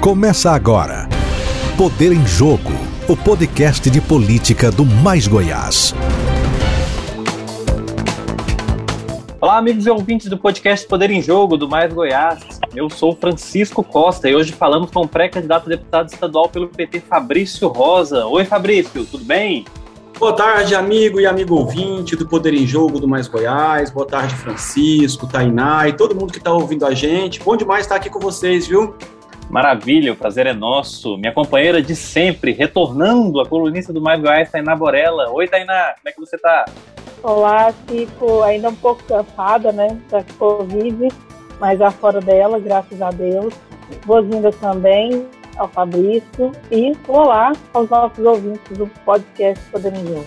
Começa agora. Poder em Jogo, o podcast de política do Mais Goiás. Olá, amigos e ouvintes do podcast Poder em Jogo do Mais Goiás. Eu sou Francisco Costa e hoje falamos com o pré-candidato a deputado estadual pelo PT, Fabrício Rosa. Oi, Fabrício, tudo bem? Boa tarde, amigo e amigo ouvinte do Poder em Jogo do Mais Goiás. Boa tarde, Francisco, Tainá e todo mundo que está ouvindo a gente. Bom demais estar aqui com vocês, viu? Maravilha, o prazer é nosso. Minha companheira de sempre, retornando, a colunista do Mais Goiás, Tainá Borella. Oi, Tainá, como é que você está? Olá, fico ainda um pouco cansada, né, da Covid, mas já fora dela, graças a Deus. Boas-vindas também ao Fabrício e olá aos nossos ouvintes do podcast Poder Jogo.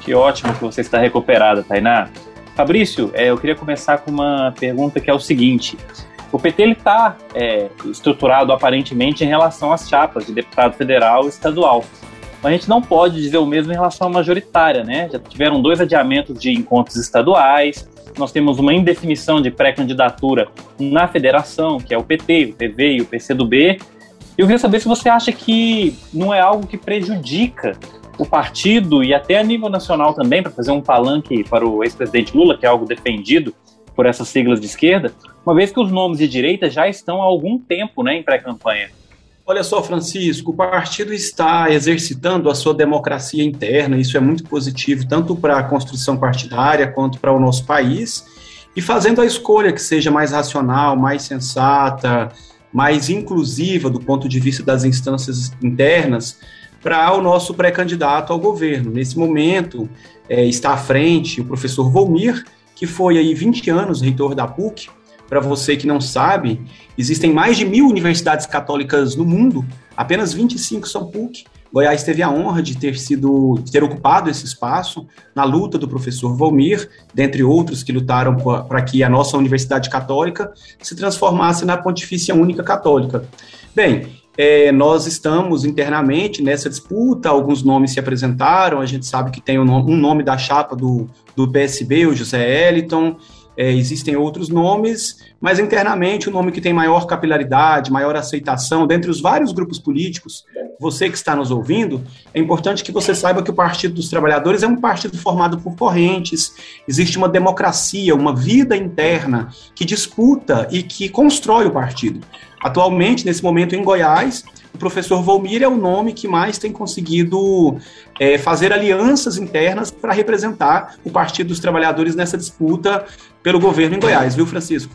Que ótimo que você está recuperada, Tainá. Fabrício, é, eu queria começar com uma pergunta que é o seguinte. O PT está é, estruturado aparentemente em relação às chapas de deputado federal e estadual. Mas a gente não pode dizer o mesmo em relação à majoritária, né? Já tiveram dois adiamentos de encontros estaduais, nós temos uma indefinição de pré-candidatura na federação, que é o PT, o PV e o PCdoB, eu queria saber se você acha que não é algo que prejudica o partido e até a nível nacional também, para fazer um palanque para o ex-presidente Lula, que é algo defendido por essas siglas de esquerda, uma vez que os nomes de direita já estão há algum tempo né, em pré-campanha. Olha só, Francisco, o partido está exercitando a sua democracia interna, isso é muito positivo, tanto para a construção partidária quanto para o nosso país, e fazendo a escolha que seja mais racional, mais sensata, mais inclusiva do ponto de vista das instâncias internas para o nosso pré-candidato ao governo. Nesse momento, é, está à frente o professor Volmir, que foi aí 20 anos reitor da PUC. Para você que não sabe, existem mais de mil universidades católicas no mundo, apenas 25 são PUC, Goiás teve a honra de ter sido, de ter ocupado esse espaço na luta do professor Volmir, dentre outros que lutaram para que a nossa Universidade Católica se transformasse na Pontifícia Única Católica. Bem, é, nós estamos internamente nessa disputa, alguns nomes se apresentaram, a gente sabe que tem um nome, um nome da chapa do, do PSB, o José Eliton, é, existem outros nomes, mas internamente o nome que tem maior capilaridade, maior aceitação dentre os vários grupos políticos, você que está nos ouvindo, é importante que você saiba que o Partido dos Trabalhadores é um partido formado por correntes, existe uma democracia, uma vida interna que disputa e que constrói o partido. Atualmente, nesse momento em Goiás, o professor Volmir é o nome que mais tem conseguido é, fazer alianças internas para representar o Partido dos Trabalhadores nessa disputa pelo governo em Goiás, viu, Francisco?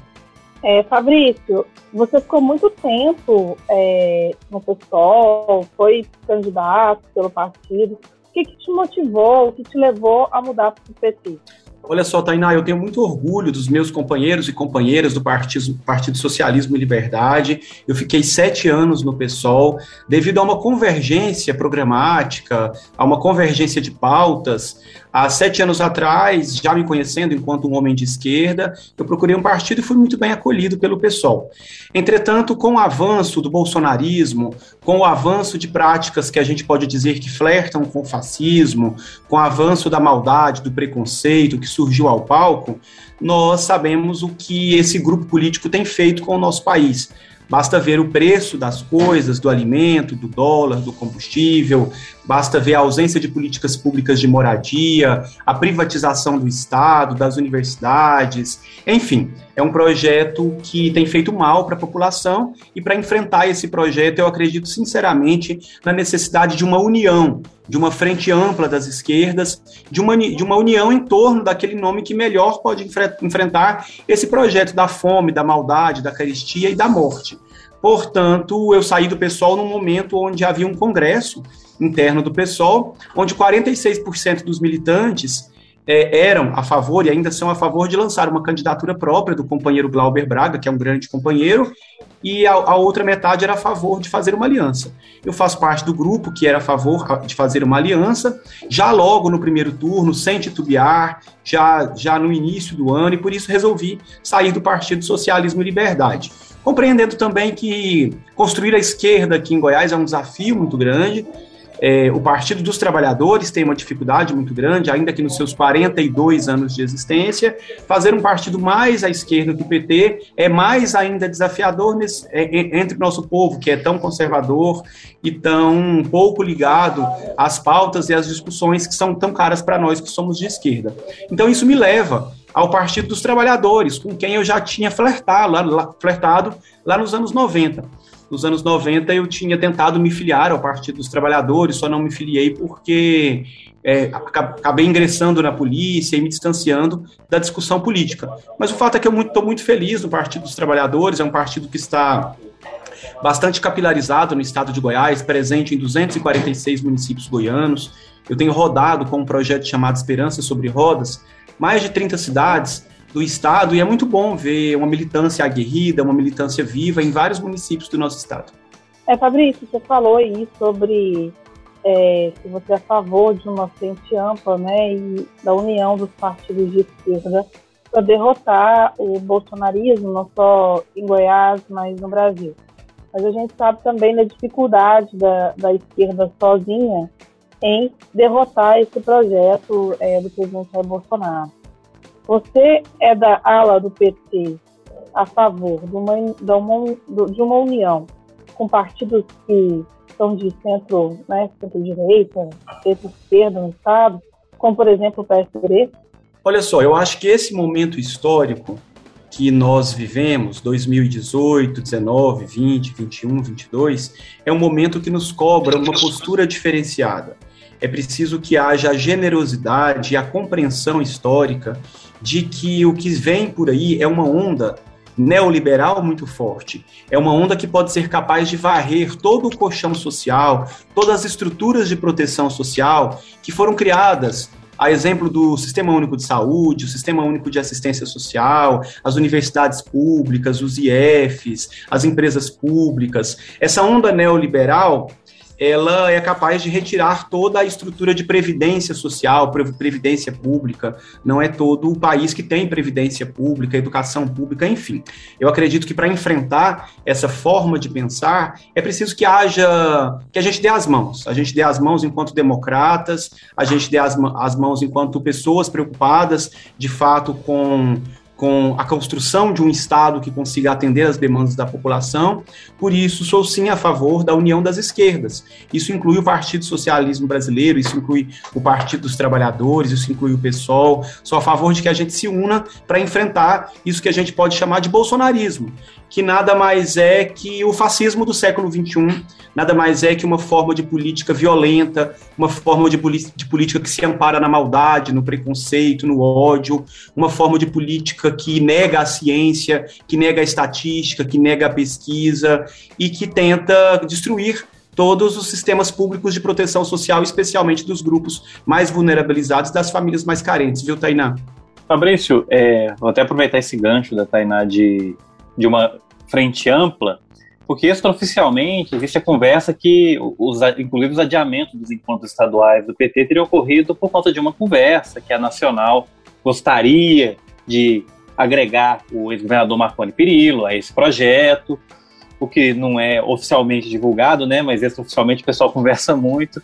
É, Fabrício, você ficou muito tempo é, no PSOL, foi candidato pelo partido. O que, que te motivou, o que te levou a mudar para o PT? Olha só, Tainá, eu tenho muito orgulho dos meus companheiros e companheiras do Partido, Partido Socialismo e Liberdade. Eu fiquei sete anos no PSOL, devido a uma convergência programática, a uma convergência de pautas. Há sete anos atrás, já me conhecendo enquanto um homem de esquerda, eu procurei um partido e fui muito bem acolhido pelo PSOL. Entretanto, com o avanço do bolsonarismo, com o avanço de práticas que a gente pode dizer que flertam com o fascismo, com o avanço da maldade, do preconceito, que surgiu ao palco, nós sabemos o que esse grupo político tem feito com o nosso país. Basta ver o preço das coisas, do alimento, do dólar, do combustível, basta ver a ausência de políticas públicas de moradia, a privatização do Estado, das universidades, enfim, é um projeto que tem feito mal para a população e para enfrentar esse projeto, eu acredito sinceramente na necessidade de uma união, de uma frente ampla das esquerdas, de uma, de uma união em torno daquele nome que melhor pode enfrentar esse projeto da fome, da maldade, da carestia e da morte. Portanto, eu saí do PSOL num momento onde havia um congresso interno do PSOL, onde 46% dos militantes é, eram a favor e ainda são a favor de lançar uma candidatura própria do companheiro Glauber Braga, que é um grande companheiro, e a, a, outra metade era a favor de fazer uma aliança. Eu faço parte do grupo que era a favor de fazer uma aliança, já logo no primeiro turno, sem titubear, já, já no início do ano, e por isso resolvi sair do Partido Socialismo e Liberdade compreendendo também que construir a esquerda aqui em Goiás é um desafio muito grande. É, o Partido dos Trabalhadores tem uma dificuldade muito grande, ainda que nos seus 42 anos de existência, fazer um partido mais à esquerda que o PT é mais ainda desafiador nesse, é, entre o nosso povo, que é tão conservador e tão pouco ligado às pautas e às discussões que são tão caras para nós que somos de esquerda. Então, isso me leva ao Partido dos Trabalhadores, com quem eu já tinha flertado flertado lá nos anos 90 nos anos 90 eu tinha tentado me filiar ao Partido dos Trabalhadores, só não me filiei porque é, acabei ingressando na polícia e me distanciando da discussão política. Mas o fato é que eu estou muito, muito feliz no Partido dos Trabalhadores, é um partido que está bastante capilarizado no estado de Goiás, presente em 246 municípios goianos. Eu tenho rodado com um projeto chamado Esperança sobre Rodas, mais de 30 cidades, do Estado, e é muito bom ver uma militância aguerrida, uma militância viva em vários municípios do nosso Estado. É, Fabrício, você falou aí sobre é, se você é a favor de uma frente ampla né, e da união dos partidos de esquerda para derrotar o bolsonarismo, não só em Goiás, mas no Brasil. Mas a gente sabe também da dificuldade da, da esquerda sozinha em derrotar esse projeto é, do presidente Bolsonaro. Você é da ala do PT a favor de uma, de uma, união com partidos que são de centro, né, centro-direita, centro-esquerda no Estado, como, por exemplo, o PSDB? Olha só, eu acho que esse momento histórico que nós vivemos, 2018, 19, 20, 21, 22, é um momento que nos cobra uma postura diferenciada. É preciso que haja a generosidade e a compreensão histórica de que o que vem por aí é uma onda neoliberal muito forte. É uma onda que pode ser capaz de varrer todo o colchão social, todas as estruturas de proteção social que foram criadas a exemplo do Sistema Único de Saúde, o Sistema Único de Assistência Social, as universidades públicas, os IFs, as empresas públicas. Essa onda neoliberal ela é capaz de retirar toda a estrutura de previdência social, previdência pública. Não é todo o país que tem previdência pública, educação pública, enfim. Eu acredito que para enfrentar essa forma de pensar, é preciso que haja, que a gente dê as mãos. A gente dê as mãos enquanto democratas, a gente dê as, as mãos enquanto pessoas preocupadas, de fato, com com a construção de um Estado que consiga atender as demandas da população. Por isso, sou sim a favor da união das esquerdas. Isso inclui o Partido Socialismo Brasileiro, isso inclui o Partido dos Trabalhadores, isso inclui o PSOL. Sou a favor de que a gente se una para enfrentar isso que a gente pode chamar de bolsonarismo, que nada mais é que o fascismo do século XXI, nada mais é que uma forma de política violenta, uma forma de, de política que se ampara na maldade, no preconceito, no ódio, uma forma de política que nega a ciência, que nega a estatística, que nega a pesquisa e que tenta destruir todos os sistemas públicos de proteção social, especialmente dos grupos mais vulnerabilizados, das famílias mais carentes, viu, Tainá? Fabrício, é, vou até aproveitar esse gancho da Tainá de de uma frente ampla, porque extraoficialmente existe a conversa que, os, inclusive os adiamentos dos encontros estaduais do PT teriam ocorrido por conta de uma conversa que a Nacional gostaria de agregar o ex-governador Marconi Perillo a esse projeto, o que não é oficialmente divulgado, né, mas extraoficialmente o pessoal conversa muito.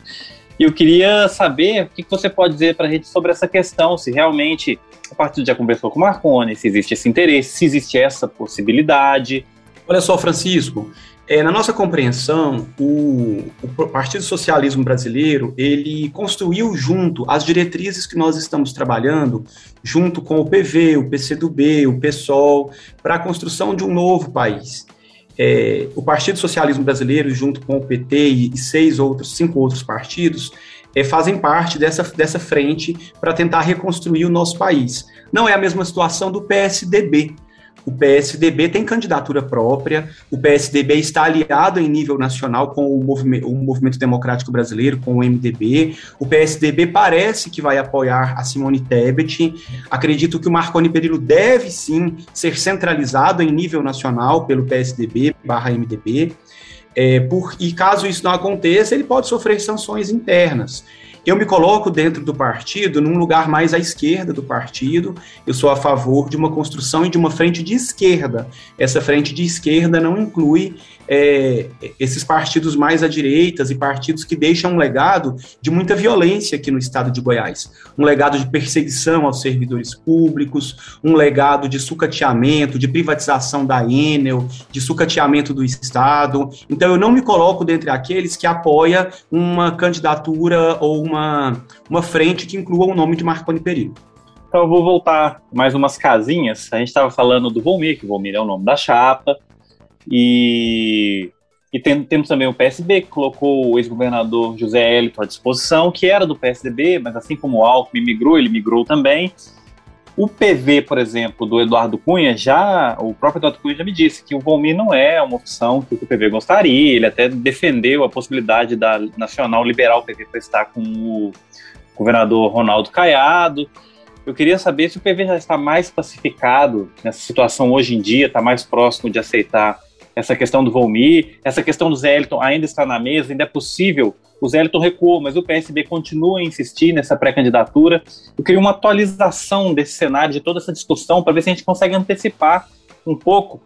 E eu queria saber o que você pode dizer para a gente sobre essa questão, se realmente a partido já conversou com o Marconi, se existe esse interesse, se existe essa possibilidade. Olha só, Francisco, é, na nossa compreensão, o, o, Partido Socialismo Brasileiro, ele construiu junto as diretrizes que nós estamos trabalhando, junto com o PV, o PCdoB, o PSOL, para a construção de um novo país. É, o Partido Socialismo Brasileiro, junto com o PT e, seis outros, cinco outros partidos, é, fazem parte dessa, dessa frente para tentar reconstruir o nosso país. Não é a mesma situação do PSDB. O PSDB tem candidatura própria, o PSDB está aliado em nível nacional com o movimento, o movimento Democrático Brasileiro, com o MDB. O PSDB parece que vai apoiar a Simone Tebet. Acredito que o Marconi Perillo deve sim ser centralizado em nível nacional pelo PSDB barra MDB. É, por, e caso isso não aconteça, ele pode sofrer sanções internas. Eu me coloco dentro do partido num lugar mais à esquerda do partido. Eu sou a favor de uma construção e de uma frente de esquerda. Essa frente de esquerda não inclui é, esses partidos mais à direita e partidos que deixam um legado de muita violência aqui no estado de Goiás. Um legado de perseguição aos servidores públicos, um legado de sucateamento, de privatização da Enel, de sucateamento do Estado. Então, eu não me coloco dentre aqueles que apoia uma candidatura ou uma, uma frente que inclua o nome de Marconi Perillo. Então eu vou voltar mais umas casinhas. A gente estava falando do Volmir, que o Volmir é o nome da chapa. E, e tem, temos também o PSB, que colocou o ex-governador José Hélito à disposição, que era do PSDB, mas assim como o Alckmin migrou, ele migrou também. O PV, por exemplo, do Eduardo Cunha, já o próprio Eduardo Cunha já me disse que o Volmir não é uma opção que o PV gostaria. Ele até defendeu a possibilidade da Nacional liberar o PV para estar com o governador Ronaldo Caiado. Eu queria saber se o PV já está mais pacificado nessa situação hoje em dia, está mais próximo de aceitar essa questão do Volmir, essa questão do Zélito ainda está na mesa, ainda é possível. O Zélito recuou, mas o PSB continua a insistir nessa pré-candidatura. Eu queria uma atualização desse cenário, de toda essa discussão, para ver se a gente consegue antecipar um pouco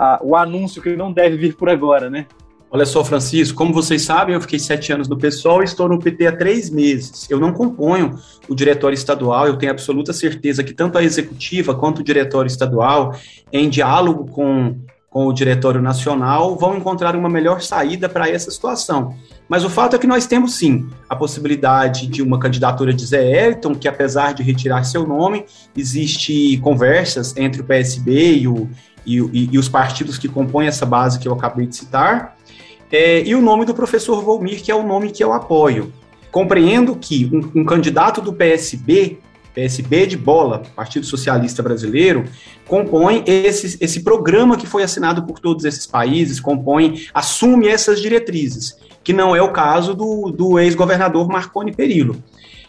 uh, o anúncio que não deve vir por agora, né? Olha só, Francisco, como vocês sabem, eu fiquei sete anos no PSOL e estou no PT há três meses. Eu não componho o diretório estadual, eu tenho absoluta certeza que tanto a executiva quanto o diretório estadual, em diálogo com, com o diretório nacional, vão encontrar uma melhor saída para essa situação. Mas o fato é que nós temos sim a possibilidade de uma candidatura de Zé Elton, que apesar de retirar seu nome, existe conversas entre o PSB e, o, e, e, e os partidos que compõem essa base que eu acabei de citar. É, e o nome do professor Volmir, que é o nome que eu apoio. Compreendo que um, um candidato do PSB, PSB de bola, Partido Socialista Brasileiro, compõe esse, esse programa que foi assinado por todos esses países, compõe, assume essas diretrizes, que não é o caso do, do ex-governador Marconi Perillo.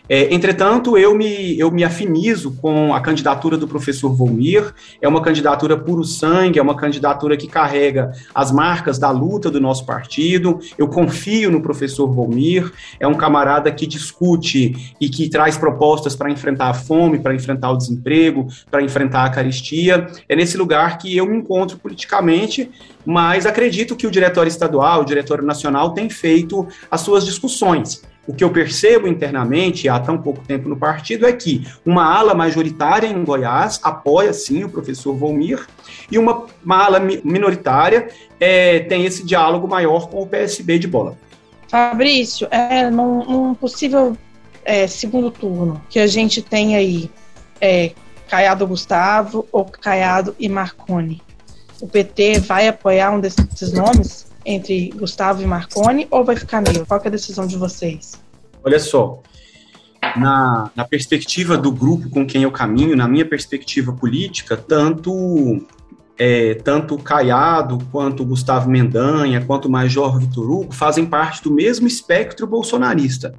É, entretanto, eu me, eu me afinizo com a candidatura do professor Volmir, é uma candidatura puro sangue, é uma candidatura que carrega as marcas da luta do nosso partido, eu confio no professor Volmir, é um camarada que discute e que traz propostas para enfrentar a fome, para enfrentar o desemprego, para enfrentar a caristia, é nesse lugar que eu me encontro politicamente, mas acredito que o Diretório Estadual, o Diretório Nacional tem feito as suas discussões o que eu percebo internamente há tão pouco tempo no partido é que uma ala majoritária em Goiás apoia sim o professor Volmir e uma, uma ala minoritária é, tem esse diálogo maior com o PSB de bola. Fabrício, é, num, num possível é, segundo turno que a gente tem aí é, Caiado Gustavo ou Caiado e Marconi, o PT vai apoiar um desses nomes? Entre Gustavo e Marconi ou vai ficar meio? Qual é a decisão de vocês? Olha só, na, na perspectiva do grupo com quem eu caminho, na minha perspectiva política, tanto é, tanto Caiado, quanto Gustavo Mendanha, quanto Major Vitor Hugo fazem parte do mesmo espectro bolsonarista.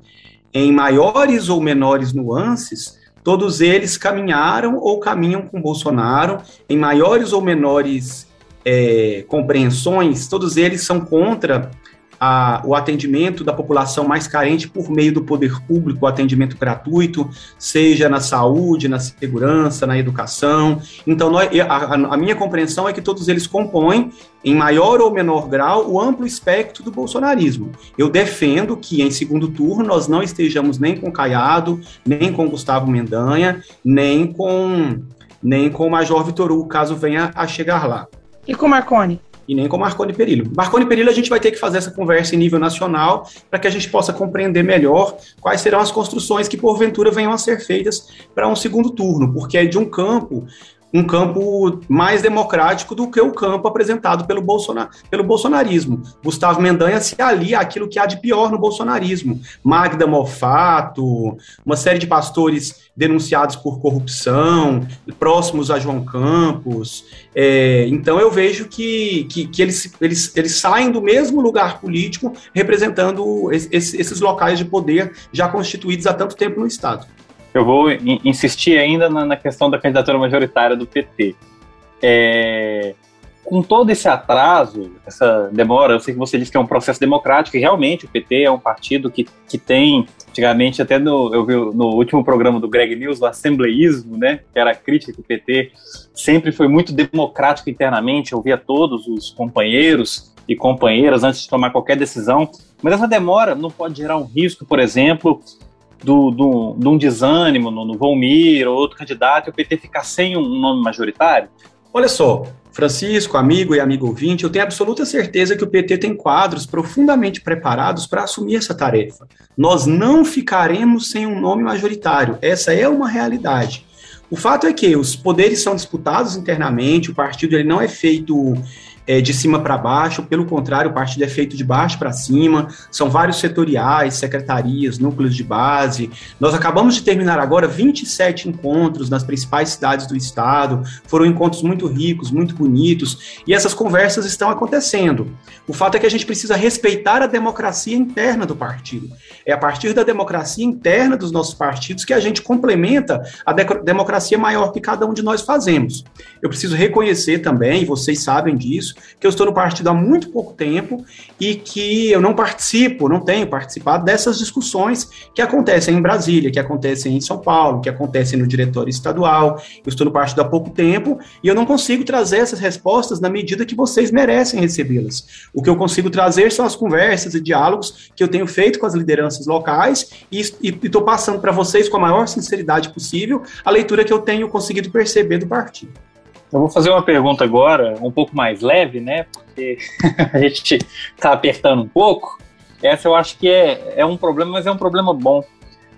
Em maiores ou menores nuances, todos eles caminharam ou caminham com Bolsonaro, em maiores ou menores é, compreensões, todos eles são contra a, o atendimento da população mais carente por meio do poder público, o atendimento gratuito, seja na saúde, na segurança, na educação. Então, nós, a, a, minha compreensão é que todos eles compõem, em maior ou menor grau, o amplo espectro do bolsonarismo. Eu defendo que, em segundo turno, nós não estejamos nem com Caiado, nem com Gustavo Mendanha, nem com, nem com o Major Vitor Hugo, caso venha a chegar lá. E com Marconi? E nem com Marconi Perillo. Marconi Perillo a gente vai ter que fazer essa conversa em nível nacional para que a gente possa compreender melhor quais serão as construções que porventura venham a ser feitas para um segundo turno, porque é de um campo um campo mais democrático do que o campo apresentado pelo, Bolsonar, pelo bolsonarismo. Gustavo Mendanha se alia àquilo que há de pior no bolsonarismo. Magda Mofato, uma série de pastores denunciados por corrupção, próximos a João Campos. É, então eu vejo que, que, que, eles, eles, eles saem do mesmo lugar político representando esses locais de poder já constituídos há tanto tempo no Estado eu vou insistir ainda na, na, questão da candidatura majoritária do PT. É, com todo esse atraso, essa demora, eu sei que você disse que é um processo democrático, e realmente o PT é um partido que, que tem, antigamente, até no, eu vi no último programa do Greg News, o assembleísmo, né, que era a crítica que o PT sempre foi muito democrático internamente, ouvia todos os companheiros, e companheiras antes de tomar qualquer decisão, mas essa demora não pode gerar um risco, por exemplo, do, do, de um desânimo no, no Volmir ou outro candidato e o PT ficar sem um nome majoritário? Olha só, Francisco, amigo e amigo ouvinte, eu tenho absoluta certeza que o PT tem quadros profundamente preparados para assumir essa tarefa. Nós não ficaremos sem um nome majoritário, essa é uma realidade. O fato é que os poderes são disputados internamente, o partido ele não é feito é, de cima para baixo, pelo contrário, o partido é feito de baixo para cima, são vários setoriais, secretarias, núcleos de base. Nós acabamos de terminar agora 27 encontros nas principais cidades do estado, foram encontros muito ricos, muito bonitos, e essas conversas estão acontecendo. O fato é que a gente precisa respeitar a democracia interna do partido. É a partir da democracia interna dos nossos partidos que a gente complementa a de democracia maior que cada um de nós fazemos. Eu preciso reconhecer também, vocês sabem disso, que eu estou no partido há muito pouco tempo e que eu não participo, não tenho participado dessas discussões que acontecem em Brasília, que acontecem em São Paulo, que acontecem no diretório estadual. Eu estou no partido há pouco tempo e eu não consigo trazer essas respostas na medida que vocês merecem recebê-las. O que eu consigo trazer são as conversas e diálogos que eu tenho feito com as lideranças locais e estou passando para vocês com a maior sinceridade possível a leitura que eu tenho conseguido perceber do partido. Eu vou fazer uma pergunta agora, um pouco mais leve, né? Porque a gente está apertando um pouco. Essa eu acho que é, é um problema, mas é um problema bom.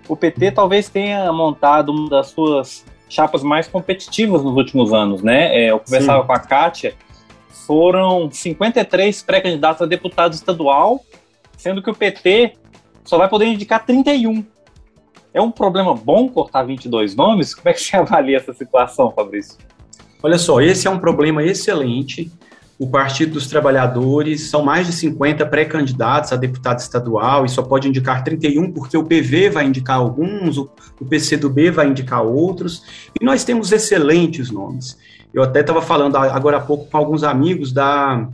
O PT talvez tenha montado uma das suas chapas mais competitivas nos últimos anos, né? É, eu conversava Sim. com a Kátia, foram 53 pré-candidatos a deputado estadual, sendo que o PT só vai poder indicar 31. É um problema bom cortar 22 nomes? Como é que você avalia essa situação, Fabrício? Olha só, esse é um problema excelente. O Partido dos Trabalhadores são mais de 50 pré-candidatos a deputado estadual e só pode indicar 31 porque o PV vai indicar alguns, o PCdoB vai indicar outros, e nós temos excelentes nomes. Eu até estava falando agora há pouco com alguns amigos da,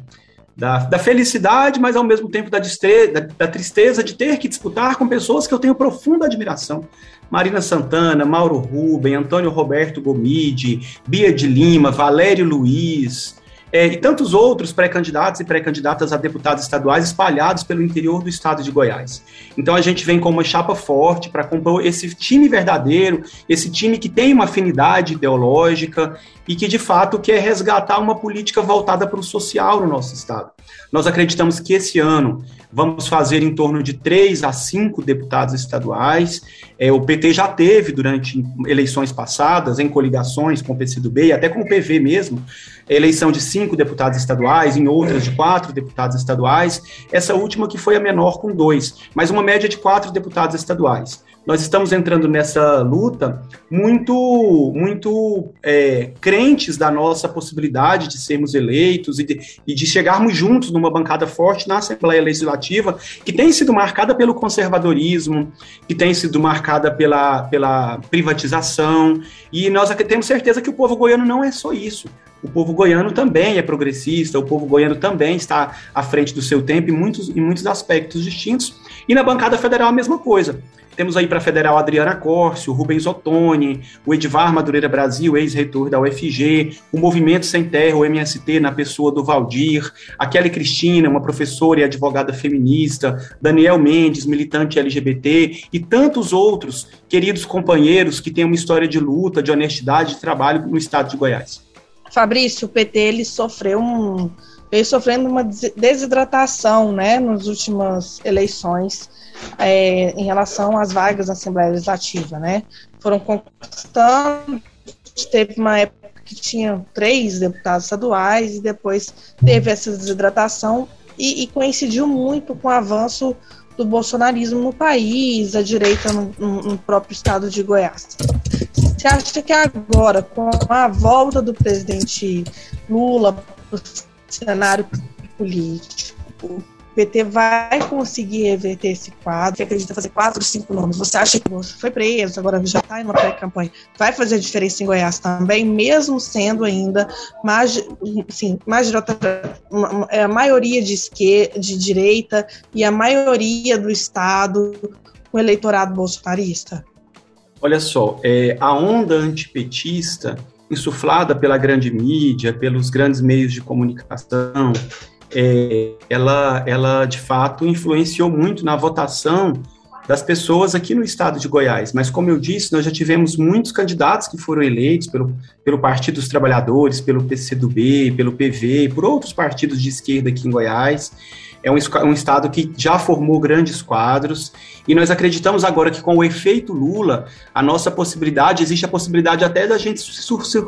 da, da felicidade, mas ao mesmo tempo da, da, da tristeza de ter que disputar com pessoas que eu tenho profunda admiração. Marina Santana, Mauro Rubem, Antônio Roberto Gomide, Bia de Lima, Valério Luiz, é, e tantos outros pré-candidatos e pré-candidatas a deputados estaduais espalhados pelo interior do estado de Goiás. Então a gente vem com uma chapa forte para compor esse time verdadeiro, esse time que tem uma afinidade ideológica e que de fato quer resgatar uma política voltada para o social no nosso estado. Nós acreditamos que esse ano vamos fazer em torno de três a cinco deputados estaduais. É, o PT já teve, durante eleições passadas, em coligações com o PCdoB e até com o PV mesmo, eleição de cinco deputados estaduais, em outras de quatro deputados estaduais. Essa última que foi a menor com dois, mas uma média de quatro deputados estaduais nós estamos entrando nessa luta muito, muito é, crentes da nossa possibilidade de sermos eleitos e de, e de chegarmos juntos numa bancada forte na Assembleia Legislativa, que tem sido marcada pelo conservadorismo, que tem sido marcada pela, pela privatização, e nós temos certeza que o povo goiano não é só isso. O povo goiano também é progressista, o povo goiano também está à frente do seu tempo em muitos, em muitos aspectos distintos. E na bancada federal a mesma coisa. Temos aí para a Federal Adriana Córcio, Rubens Ottoni, o Edvar Madureira Brasil, ex-reitor da UFG, o Movimento Sem Terra, o MST, na pessoa do Valdir, a Kelly Cristina, uma professora e advogada feminista, Daniel Mendes, militante LGBT, e tantos outros queridos companheiros que têm uma história de luta, de honestidade, de trabalho no estado de Goiás. Fabrício, o PT ele sofreu um veio sofrendo uma desidratação, né, nas últimas eleições é, em relação às vagas da Assembleia Legislativa, né? Foram conquistando, teve uma época que tinha três deputados estaduais e depois teve essa desidratação e, e coincidiu muito com o avanço do bolsonarismo no país, a direita no, no, próprio estado de Goiás. Você acha que agora, com a volta do presidente Lula para o cenário político, PT vai conseguir reverter esse quadro, que acredita fazer quatro, cinco nomes. Você acha que você foi preso, agora já está em uma pré-campanha, vai fazer diferença em Goiás também, mesmo sendo ainda assim, é a maioria de esquerda, de direita e a maioria do Estado com o eleitorado bolsonarista? Olha só, é, a onda antipetista insuflada pela grande mídia, pelos grandes meios de comunicação, é, ela, ela de fato influenciou muito na votação das pessoas aqui no estado de Goiás. Mas, como eu disse, nós já tivemos muitos candidatos que foram eleitos pelo, pelo Partido dos Trabalhadores, pelo PCdoB, pelo PV, por outros partidos de esquerda aqui em Goiás. É um, um estado que já formou grandes quadros e nós acreditamos agora que com o efeito Lula, a nossa possibilidade, existe a possibilidade até da gente se,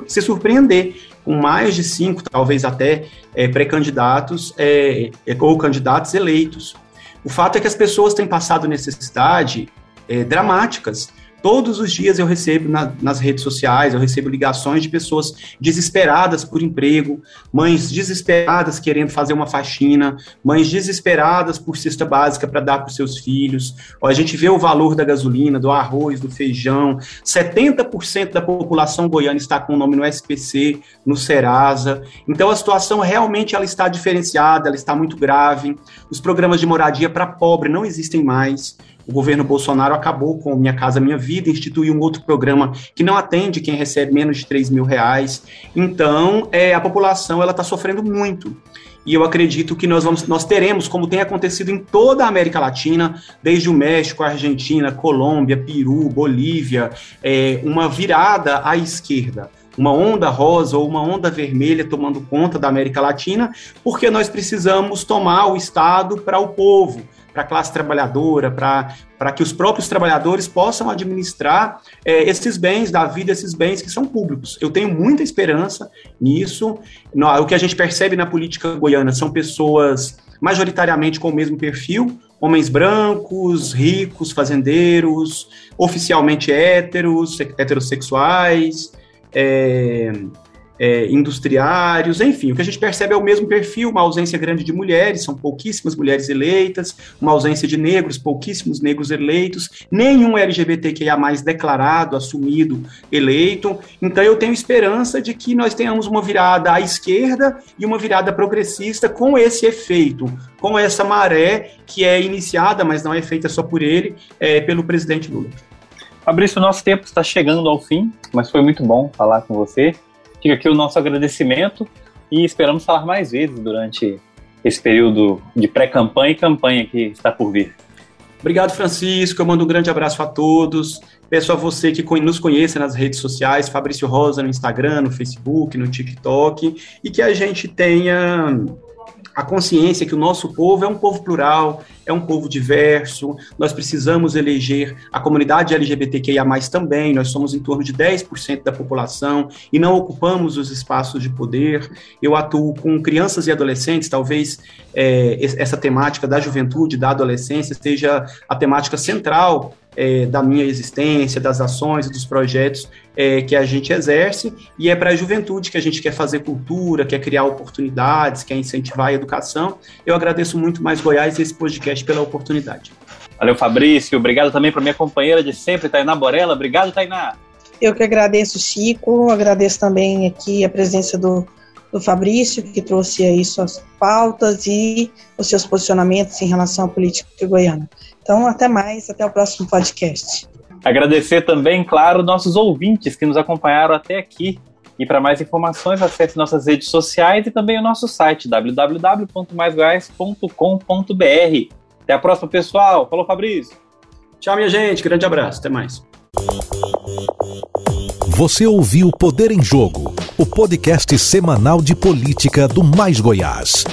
se surpreender com mais de cinco, talvez até é, pré-candidatos é, ou candidatos eleitos. O fato é que as pessoas têm passado necessidade é, dramáticas. Todos os dias eu recebo na, nas redes sociais, eu recebo ligações de pessoas desesperadas por emprego, mães desesperadas querendo fazer uma faxina, mães desesperadas por cesta básica para dar para os seus filhos. Ó, a gente vê o valor da gasolina, do arroz, do feijão. 70% da população goiana está com o nome no SPC, no Serasa. Então a situação realmente ela está diferenciada, ela está muito grave. Os programas de moradia para pobre não existem mais o governo Bolsonaro acabou com Minha Casa Minha Vida, instituiu um outro programa que não atende quem recebe menos de 3 mil reais. Então, é, a população ela está sofrendo muito. E eu acredito que nós, vamos, nós teremos, como tem acontecido em toda a América Latina, desde o México, Argentina, Colômbia, Peru, Bolívia, é, uma virada à esquerda uma onda rosa ou uma onda vermelha tomando conta da América Latina, porque nós precisamos tomar o Estado para o povo para a classe trabalhadora, para que os próprios trabalhadores possam administrar é, esses bens da vida, esses bens que são públicos. Eu tenho muita esperança nisso. No, o que a gente percebe na política goiana são pessoas majoritariamente com o mesmo perfil, homens brancos, ricos, fazendeiros, oficialmente héteros, heterossexuais, é, é, industriários, enfim, o que a gente percebe é o mesmo perfil, uma ausência grande de mulheres, são pouquíssimas mulheres eleitas, uma ausência de negros, pouquíssimos negros eleitos, nenhum LGBTQIA mais declarado, assumido, eleito. Então eu tenho esperança de que nós tenhamos uma virada à esquerda e uma virada progressista com esse efeito, com essa maré que é iniciada, mas não é feita só por ele, é, pelo presidente Lula. Fabrício, nosso tempo está chegando ao fim, mas foi muito bom falar com você. Fica aqui o nosso agradecimento e esperamos falar mais vezes durante esse período de pré-campanha e campanha que está por vir. Obrigado, Francisco. Eu mando um grande abraço a todos. Peço a você que nos conheça nas redes sociais, Fabrício Rosa no Instagram, no Facebook, no TikTok, e que a gente tenha a consciência que o nosso povo é um povo plural, é um povo diverso, nós precisamos eleger a comunidade LGBTQIA+, também, nós somos em torno de 10% da população e não ocupamos os espaços de poder. Eu atuo com crianças e adolescentes, talvez é, essa temática da juventude, da adolescência, seja a temática central é, da minha existência, das ações e dos projetos é, que a gente exerce, e é para a juventude que a gente quer fazer cultura, quer criar oportunidades, quer incentivar a educação. Eu agradeço muito mais Goiás e esse podcast pela oportunidade. Valeu, Fabrício. Obrigado também para minha companheira de sempre, Tainá Borella. Obrigado, Tainá. Eu que agradeço, Chico. Agradeço também aqui a presença do, do Fabrício, que trouxe aí suas pautas e os seus posicionamentos em relação à política goiana. Então, até mais, até o próximo podcast. Agradecer também, claro, nossos ouvintes que nos acompanharam até aqui. E para mais informações, acesse nossas redes sociais e também o nosso site www.maisgoiás.com.br. Até a próxima, pessoal. Falou, Fabrício. Tchau, minha gente. Grande abraço. Até mais. Você ouviu Poder em Jogo, o podcast semanal de política do Mais Goiás.